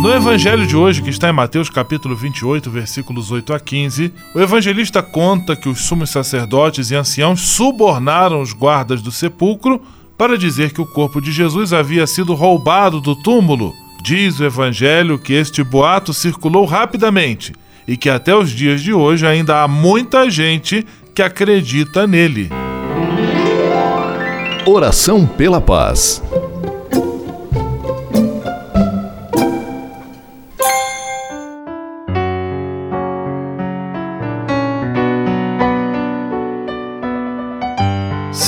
No evangelho de hoje, que está em Mateus capítulo 28, versículos 8 a 15, o evangelista conta que os sumos sacerdotes e anciãos subornaram os guardas do sepulcro para dizer que o corpo de Jesus havia sido roubado do túmulo. Diz o evangelho que este boato circulou rapidamente e que até os dias de hoje ainda há muita gente que acredita nele. Oração pela paz.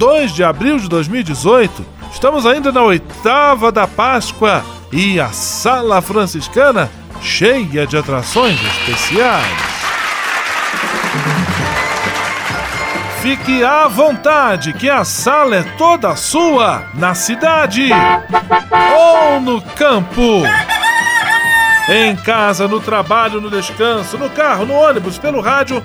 2 de abril de 2018. Estamos ainda na oitava da Páscoa e a Sala Franciscana cheia de atrações especiais. Fique à vontade, que a sala é toda sua, na cidade ou no campo. Em casa, no trabalho, no descanso, no carro, no ônibus, pelo rádio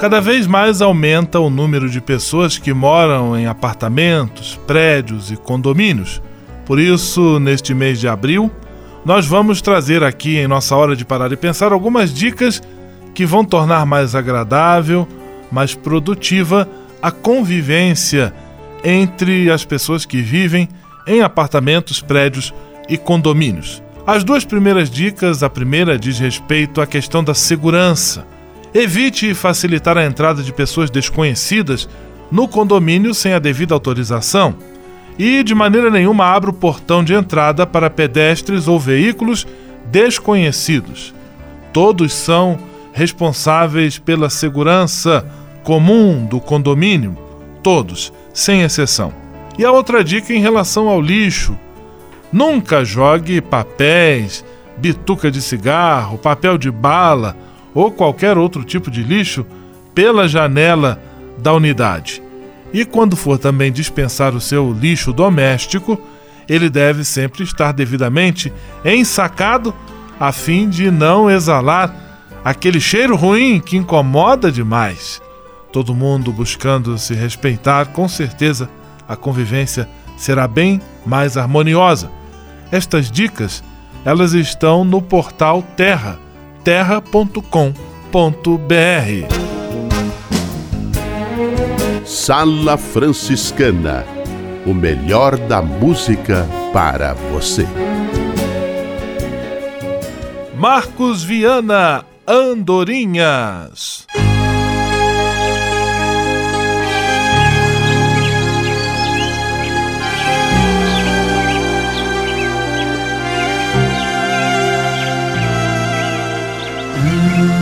Cada vez mais aumenta o número de pessoas que moram em apartamentos, prédios e condomínios. Por isso, neste mês de abril, nós vamos trazer aqui em nossa hora de parar e pensar algumas dicas que vão tornar mais agradável, mais produtiva a convivência entre as pessoas que vivem em apartamentos, prédios e condomínios. As duas primeiras dicas, a primeira diz respeito à questão da segurança. Evite facilitar a entrada de pessoas desconhecidas no condomínio sem a devida autorização. E de maneira nenhuma abra o portão de entrada para pedestres ou veículos desconhecidos. Todos são responsáveis pela segurança comum do condomínio, todos, sem exceção. E a outra dica em relação ao lixo: nunca jogue papéis, bituca de cigarro, papel de bala ou qualquer outro tipo de lixo pela janela da unidade. E quando for também dispensar o seu lixo doméstico, ele deve sempre estar devidamente ensacado a fim de não exalar aquele cheiro ruim que incomoda demais. Todo mundo buscando se respeitar, com certeza a convivência será bem mais harmoniosa. Estas dicas, elas estão no portal Terra terra.com.br. Sala Franciscana o melhor da música para você. Marcos Viana Andorinhas.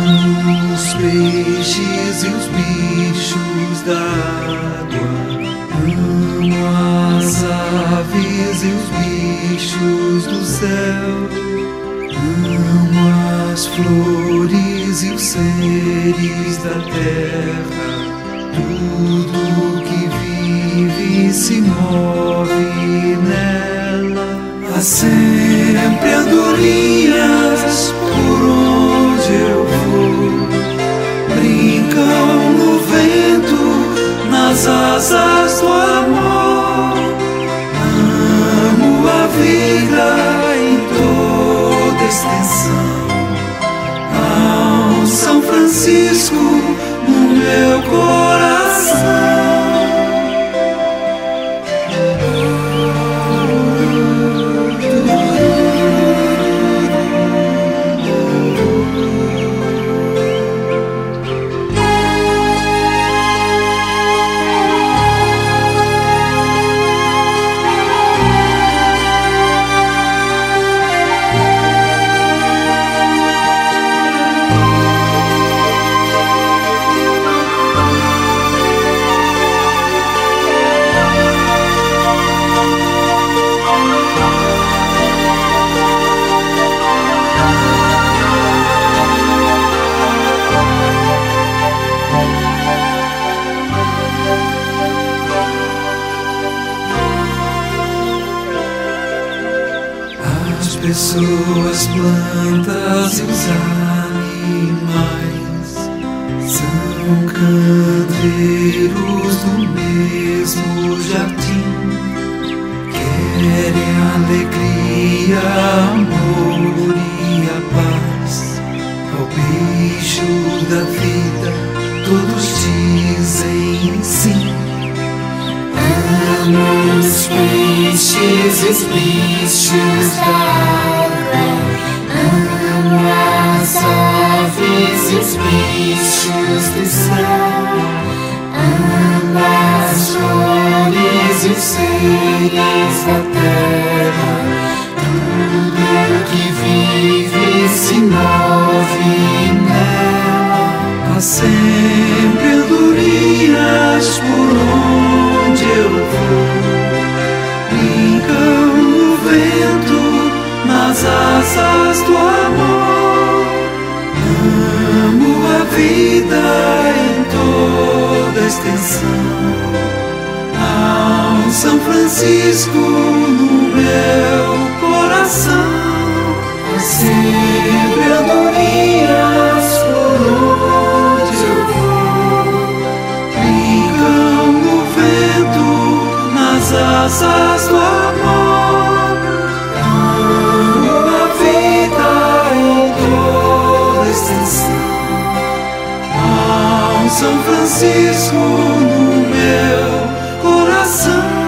Os peixes e os bichos d'água, amo as aves e os bichos do céu, amo as flores e os seres da terra, tudo que vive e se move nela. Há sempre do amor. Amo a vida em toda extensão. Ao São Francisco pessoas, plantas e os animais sempre andorinhas por onde eu vou. Brincam no vento, nas asas do amor. Amo a vida em toda extensão. Um São Francisco no meu coração. Sempre andorinhas asas do amor. Amo a vida em toda extensão. Um São Francisco no meu coração.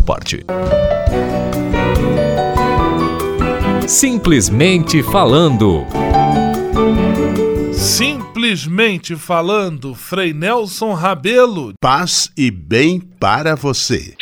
parte. Simplesmente falando. Simplesmente falando, Frei Nelson Rabelo. Paz e bem para você.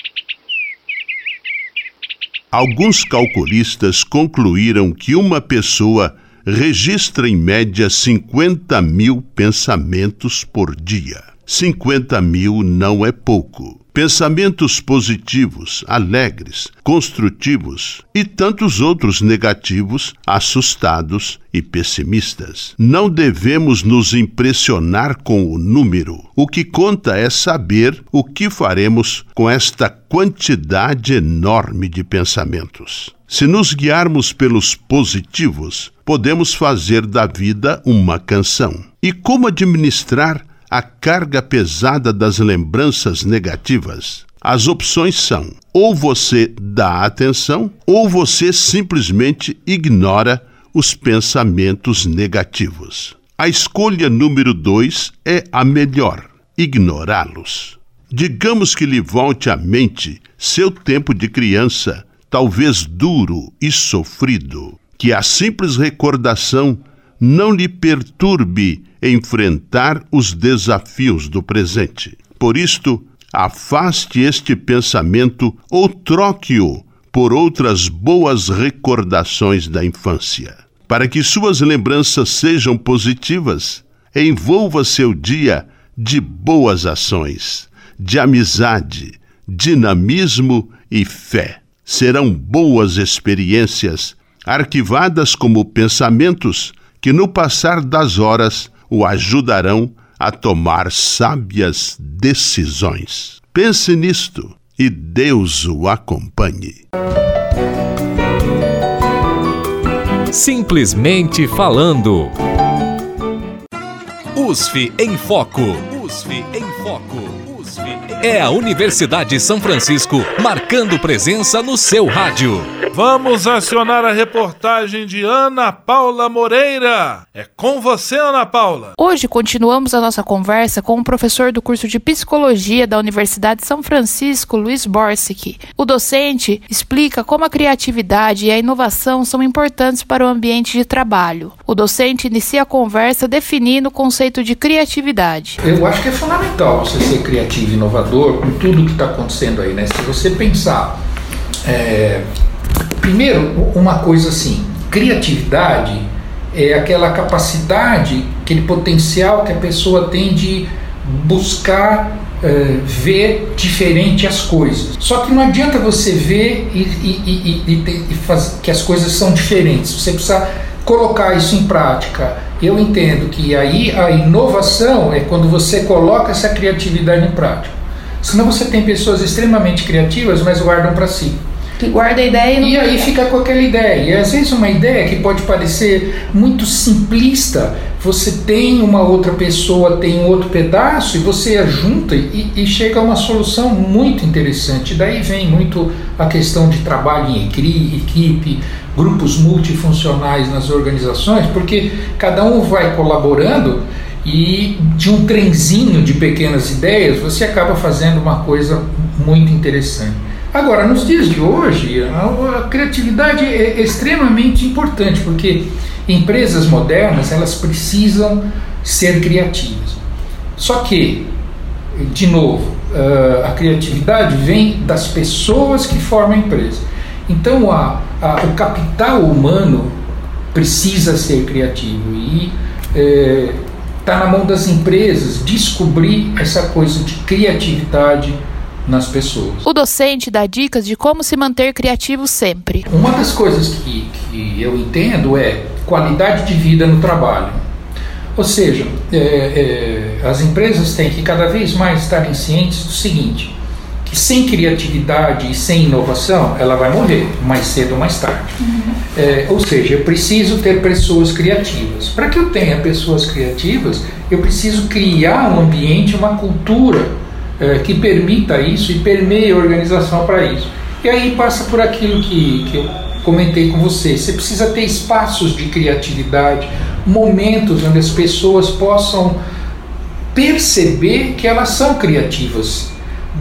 Alguns calculistas concluíram que uma pessoa registra em média 50 mil pensamentos por dia. 50 mil não é pouco. Pensamentos positivos, alegres, construtivos e tantos outros negativos, assustados e pessimistas. Não devemos nos impressionar com o número. O que conta é saber o que faremos com esta quantidade enorme de pensamentos. Se nos guiarmos pelos positivos, podemos fazer da vida uma canção. E como administrar a carga pesada das lembranças negativas? As opções são: ou você dá atenção, ou você simplesmente ignora os pensamentos negativos. A escolha número dois é a melhor: ignorá-los. Digamos que lhe volte à mente seu tempo de criança, talvez duro e sofrido, que a simples recordação não lhe perturbe enfrentar os desafios do presente. Por isto, afaste este pensamento ou troque-o por outras boas recordações da infância. Para que suas lembranças sejam positivas, envolva seu dia de boas ações, de amizade, dinamismo e fé. Serão boas experiências, arquivadas como pensamentos que no passar das horas o ajudarão a tomar sábias decisões. Pense nisto e Deus o acompanhe. Simplesmente falando. USF em Foco. USF em Foco. USF é a Universidade de São Francisco marcando presença no seu rádio. Vamos acionar a reportagem de Ana Paula Moreira. É com você, Ana Paula. Hoje continuamos a nossa conversa com o professor do curso de Psicologia da Universidade de São Francisco, Luiz Borsic. O docente explica como a criatividade e a inovação são importantes para o ambiente de trabalho. O docente inicia a conversa definindo o conceito de criatividade. Eu acho que é fundamental você ser criativo e inovador com tudo que está acontecendo aí, né? Se você pensar É, primeiro, uma coisa assim, criatividade é aquela capacidade, aquele potencial que a pessoa tem de buscar é, ver diferente as coisas. Só que não adianta você ver e, e, e, e fazer, que as coisas são diferentes. Você precisa colocar isso em prática. Eu entendo que aí a inovação é quando você coloca essa criatividade em prática. Senão você tem pessoas extremamente criativas, mas guardam para si que guarda a ideia e não E aí fica com aquela ideia. E às vezes uma ideia que pode parecer muito simplista, você tem uma outra pessoa, tem outro pedaço e você junta e, e chega a uma solução muito interessante. Daí vem muito a questão de trabalho em equipe, grupos multifuncionais nas organizações, porque cada um vai colaborando e de um trenzinho de pequenas ideias você acaba fazendo uma coisa muito interessante. Agora, nos dias de hoje, a, criatividade é extremamente importante, porque empresas modernas elas precisam ser criativas. Só que, de novo, a criatividade vem das pessoas que formam a empresa. Então, a, a, o capital humano precisa ser criativo e está na mão das empresas descobrir essa coisa de criatividade nas pessoas. O docente dá dicas de como se manter criativo sempre. Uma das coisas que, que eu entendo é qualidade de vida no trabalho. Ou seja, é, é, as empresas têm que cada vez mais estarem cientes do seguinte: que sem criatividade e sem inovação, ela vai morrer mais cedo ou mais tarde. Uhum. É, ou seja, eu preciso ter pessoas criativas. Para que eu tenha pessoas criativas, eu preciso criar um ambiente, uma cultura é, que permita isso e permeie a organização para isso. E aí passa por aquilo que, que eu comentei com você. Você precisa ter espaços de criatividade, momentos onde as pessoas possam perceber que elas são criativas,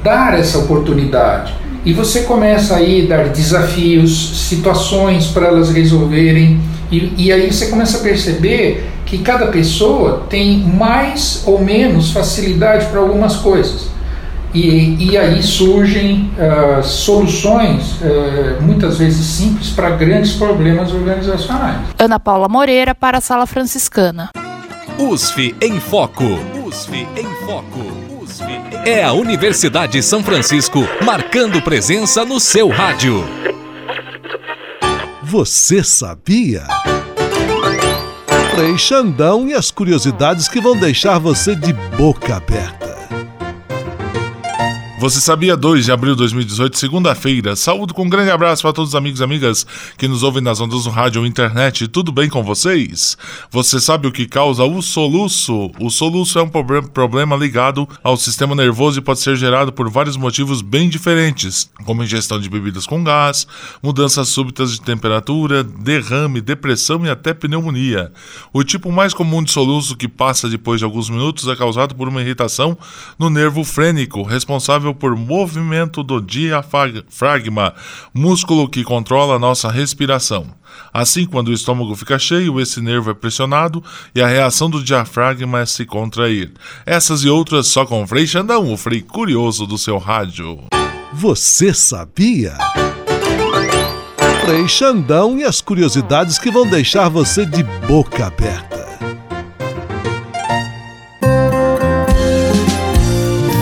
dar essa oportunidade. E você começa aí a dar desafios, situações para elas resolverem, e, e aí você começa a perceber que cada pessoa tem mais ou menos facilidade para algumas coisas. E, e aí surgem uh, soluções, uh, muitas vezes simples, para grandes problemas organizacionais. Ana Paula Moreira, para a Sala Franciscana. USF em Foco. USF em Foco. É a Universidade de São Francisco marcando presença no seu rádio. Você sabia? Frei Xandão e as curiosidades que vão deixar você de boca aberta. Você sabia 2 de abril de 2018, segunda-feira. Saúdo com um grande abraço para todos os amigos e amigas que nos ouvem nas ondas do rádio ou internet. Tudo bem com vocês? Você sabe o que causa o soluço? O soluço é um problema ligado ao sistema nervoso e pode ser gerado por vários motivos bem diferentes, como ingestão de bebidas com gás, mudanças súbitas de temperatura, derrame, depressão e até pneumonia. O tipo mais comum de soluço que passa depois de alguns minutos é causado por uma irritação no nervo frênico, responsável responsável por movimento do diafragma, músculo que controla a nossa respiração. Assim, quando o estômago fica cheio, esse nervo é pressionado e a reação do diafragma é se contrair. Essas e outras só com Frei Xandão, o Frei curioso do seu rádio. Você sabia? Frei Xandão e as curiosidades que vão deixar você de boca aberta.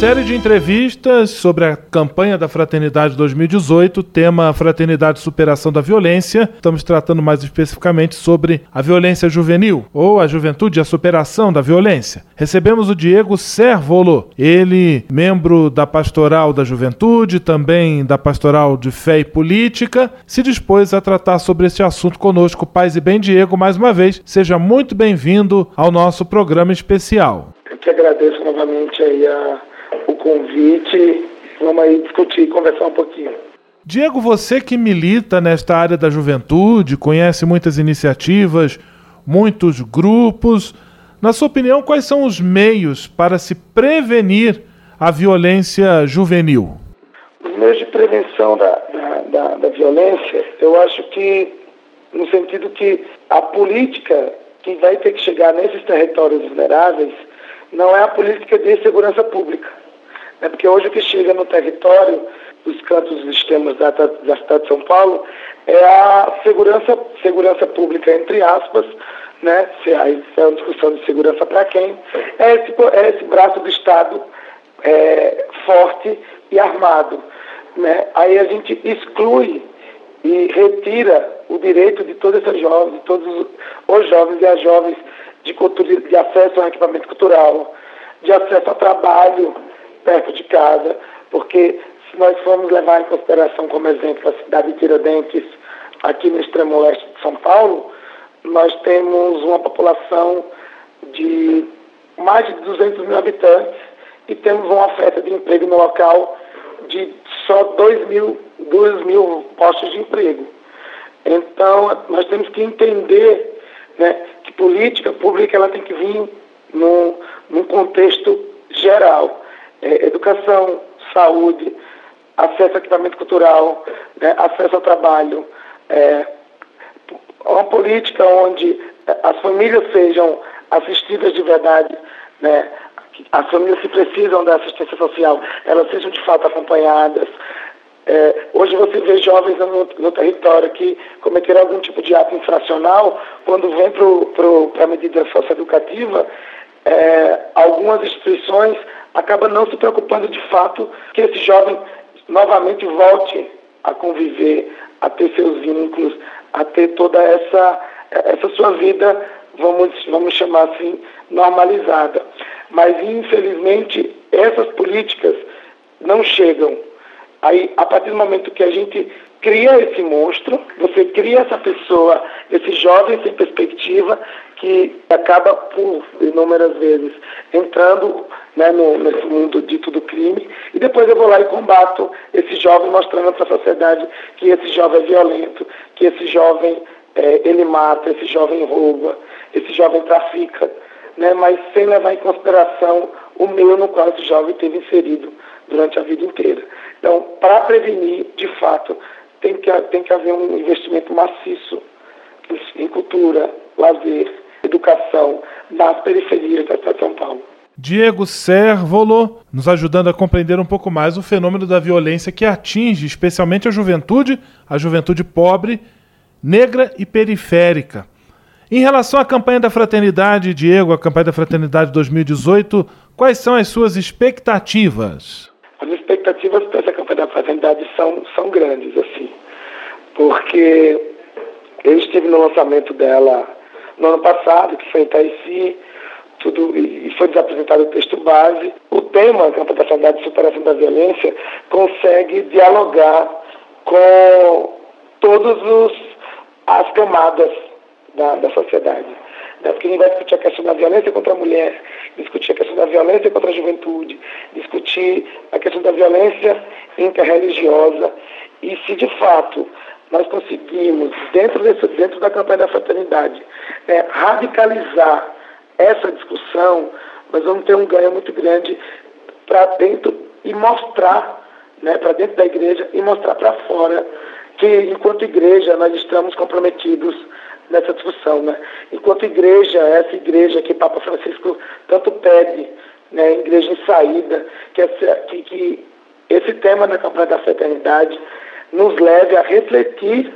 Série de entrevistas sobre a campanha da Fraternidade 2018, tema Fraternidade Superação da Violência. Estamos tratando mais especificamente sobre a violência juvenil, ou a juventude e a superação da violência. Recebemos o Diego Servolo, ele, membro da Pastoral da Juventude, também da Pastoral de Fé e Política, se dispôs a tratar sobre esse assunto conosco. Paz e bem, Diego, mais uma vez, seja muito bem-vindo ao nosso programa especial. Eu que agradeço novamente aí a convite. Vamos aí discutir, conversar um pouquinho. Diego, você que milita nesta área da juventude, conhece muitas iniciativas, muitos grupos. Na sua opinião, quais são os meios para se prevenir a violência juvenil? Os meios de prevenção da, da, da, da violência, eu acho que, no sentido que a política que vai ter que chegar nesses territórios vulneráveis não é a política de segurança pública. Né? Porque hoje o que chega no território dos cantos dos sistemas da, da cidade de São Paulo é a segurança, segurança pública, entre aspas, né? Se aí é uma discussão de segurança para quem, é esse, é esse braço do Estado é, forte e armado. Né? Aí a gente exclui e retira o direito de todos esses jovens, de todos os jovens e as jovens de, cultura, de acesso ao equipamento cultural, de acesso ao trabalho perto de casa, porque se nós formos levar em consideração como exemplo a cidade de Tiradentes, aqui no extremo oeste de São Paulo, nós temos uma população de mais de 200 mil habitantes e temos uma oferta de emprego no local de só 2 mil, 2 mil postos de emprego. Então, nós temos que entender né, que política pública ela tem que vir num, num contexto geral. É, educação, saúde, acesso ao equipamento cultural, né, acesso ao trabalho, é, uma política onde as famílias sejam assistidas de verdade, né, as famílias que precisam da assistência social, elas sejam de fato acompanhadas. É, hoje você vê jovens no, no, território que cometeram algum tipo de ato infracional, quando vem para a medida socioeducativa, é, algumas instituições acabam não se preocupando de fato que esse jovem novamente volte a conviver, a ter seus vínculos, a ter toda essa, essa sua vida, vamos, vamos chamar assim, normalizada. Mas, infelizmente, essas políticas não chegam. Aí, a partir do momento que a gente cria esse monstro, você cria essa pessoa, esse jovem sem perspectiva, que acaba por inúmeras vezes entrando né, no, nesse mundo dito do crime, e depois eu vou lá e combato esse jovem, mostrando para a sociedade que esse jovem é violento, que esse jovem é, ele mata, esse jovem rouba, esse jovem trafica, né, mas sem levar em consideração o meio no qual esse jovem teve inserido durante a vida inteira. Então, para prevenir, de fato, tem que, tem que haver um investimento maciço em cultura, lazer, educação nas periferias da cidade de São Paulo. Diego Servolo, nos ajudando a compreender um pouco mais o fenômeno da violência que atinge especialmente a juventude, a juventude pobre, negra e periférica. Em relação à campanha da fraternidade, Diego, a campanha da fraternidade 2018, quais são as suas expectativas? As expectativas são, são grandes, assim, porque eu estive no lançamento dela no ano passado, que foi em Itaici, tudo, e foi desapresentado o texto base. O tema, Campo da Saudade e Superação da Violência, consegue dialogar com todas as camadas da, da sociedade. Né? Porque a gente vai discutir a questão da violência contra a mulher, discutir a questão da violência contra a juventude, discutir a questão da violência interreligiosa. E se de fato nós conseguimos, dentro, desse, dentro da campanha da fraternidade, é, radicalizar essa discussão, nós vamos ter um ganho muito grande para dentro e mostrar, né, para dentro da igreja e mostrar para fora que, enquanto igreja, nós estamos comprometidos nessa discussão. Né? Enquanto igreja, essa igreja que Papa Francisco tanto pede, né, igreja em saída, que, essa, que, que esse tema da campanha da fraternidade nos leve a refletir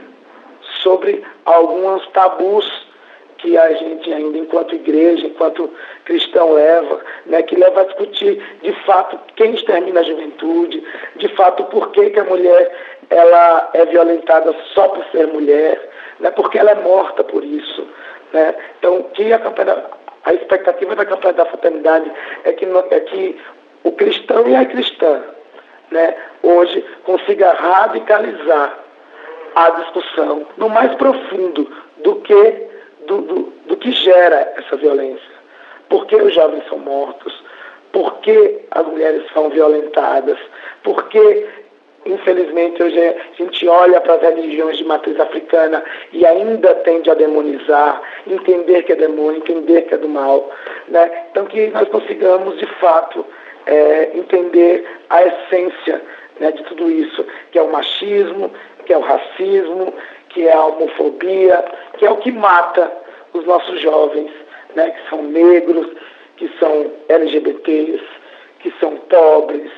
sobre alguns tabus que a gente ainda, enquanto igreja, enquanto cristão, leva, né, que leva a discutir de fato quem extermina a juventude, de fato por que, que a mulher ela é violentada só por ser mulher, né, porque ela é morta por isso. Né? Então, que a, campanha, a expectativa da campanha da fraternidade é que, é que o cristão e a cristã né, hoje consiga radicalizar a discussão no mais profundo do que, do, do, do que gera essa violência. Por que os jovens são mortos? Por que as mulheres são violentadas? Por que, infelizmente, hoje a gente olha para as religiões de matriz africana e ainda tende a demonizar, entender que é demônio, entender que é do mal. Né? Então, que nós consigamos, de fato, é, entender a essência né, de tudo isso, que é o machismo, que é o racismo, que é a homofobia, que é o que mata os nossos jovens, né, que são negros, que são LGBTs, que são pobres,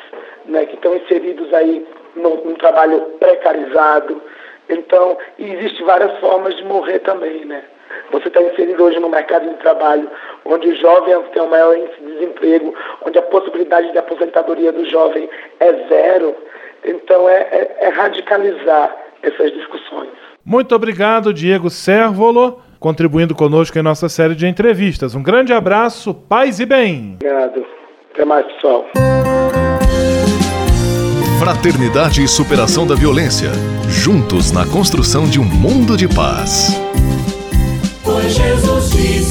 né, que estão inseridos aí num, num trabalho precarizado. Então, existem várias formas de morrer também, né? Você está inserido hoje no mercado de trabalho, onde o jovem tem o maior índice de desemprego, onde a possibilidade de aposentadoria do jovem é zero. Então, é, é, é radicalizar essas discussões. Muito obrigado, Diego Servolo, contribuindo conosco em nossa série de entrevistas. Um grande abraço, paz e bem. Obrigado. Até mais, pessoal. Fraternidade e superação da violência. Juntos na construção de um mundo de paz.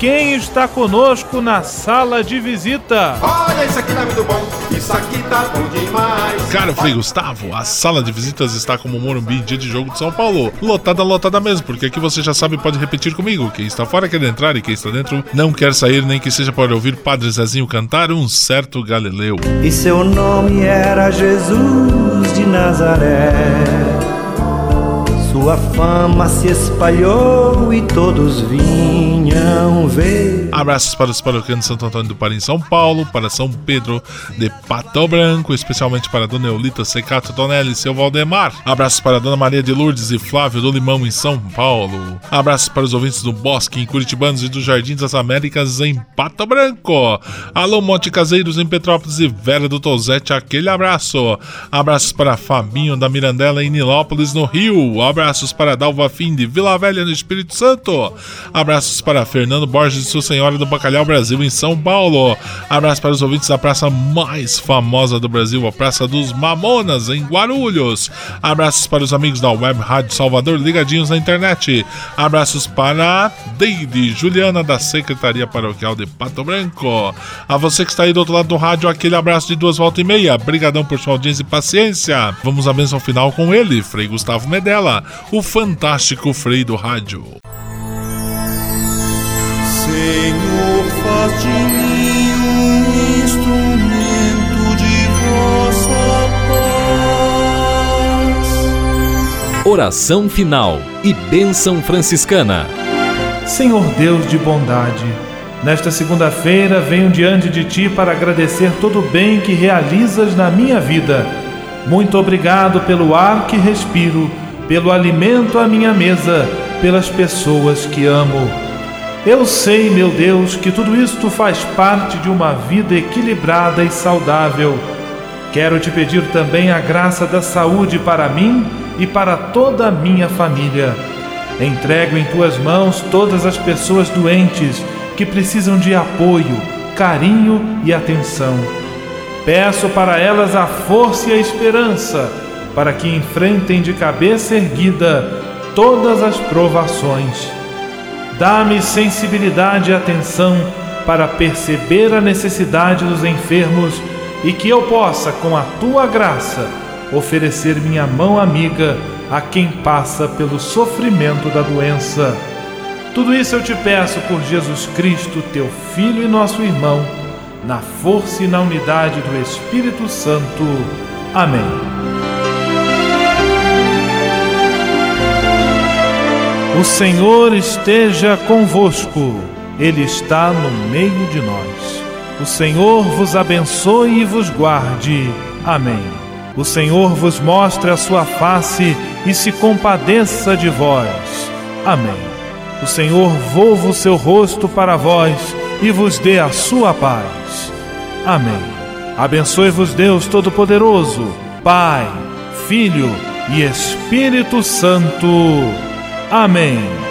quem está conosco na sala de visita? Olha, isso aqui tá muito bom, isso aqui tá bom demais. Caro Frei Gustavo, a sala de visitas está como Morumbi dia de jogo de São Paulo. Lotada, lotada mesmo, porque aqui você já sabe pode repetir comigo. Quem está fora quer entrar e quem está dentro não quer sair, nem que seja para ouvir Padre Zezinho cantar um certo Galileu. E seu nome era Jesus de Nazaré. Sua fama se espalhou e todos vinham ver. Abraços para os paroquianos de Santo Antônio do Pará em São Paulo, para São Pedro de Pato Branco, especialmente para Dona Eulita Secato Tonelli e seu Valdemar. Abraços para Dona Maria de Lourdes e Flávio do Limão em São Paulo. Abraços para os ouvintes do Bosque em Curitibanos e do Jardim das Américas em Pato Branco. Alô Monte Caseiros em Petrópolis e Vera do Tozete, aquele abraço. Abraços para Fabinho da Mirandela em Nilópolis no Rio. Abraços para Dalva Fim de Vila Velha no Espírito Santo. Abraços para Fernando Borges e sua senhora do Bacalhau Brasil em São Paulo. Abraços para os ouvintes da praça mais famosa do Brasil, a Praça dos Mamonas em Guarulhos. Abraços para os amigos da Web Rádio Salvador ligadinhos na internet. Abraços para Deide Juliana da Secretaria Paroquial de Pato Branco. A você que está aí do outro lado do rádio, aquele abraço de duas voltas e meia. Obrigadão por sua audiência e paciência. Vamos à benção final com ele, Frei Gustavo Medella o fantástico Frei do Rádio. Senhor, faz de mim um instrumento de vossa paz. Oração final e bênção franciscana. Senhor Deus de bondade, nesta segunda-feira venho diante de Ti para agradecer todo o bem que realizas na minha vida. Muito obrigado pelo ar que respiro pelo alimento à minha mesa, pelas pessoas que amo. Eu sei, meu Deus, que tudo isto faz parte de uma vida equilibrada e saudável. Quero te pedir também a graça da saúde para mim e para toda a minha família. Entrego em tuas mãos todas as pessoas doentes que precisam de apoio, carinho e atenção. Peço para elas a força e a esperança para que enfrentem de cabeça erguida todas as provações. Dá-me sensibilidade e atenção para perceber a necessidade dos enfermos e que eu possa, com a tua graça, oferecer minha mão amiga a quem passa pelo sofrimento da doença. Tudo isso eu te peço por Jesus Cristo, teu Filho e nosso irmão, na força e na unidade do Espírito Santo. Amém. O Senhor esteja convosco, Ele está no meio de nós. O Senhor vos abençoe e vos guarde. Amém. O Senhor vos mostre a sua face e se compadeça de vós. Amém. O Senhor volva o seu rosto para vós e vos dê a sua paz. Amém. Abençoe-vos Deus Todo-Poderoso, Pai, Filho e Espírito Santo. Amém.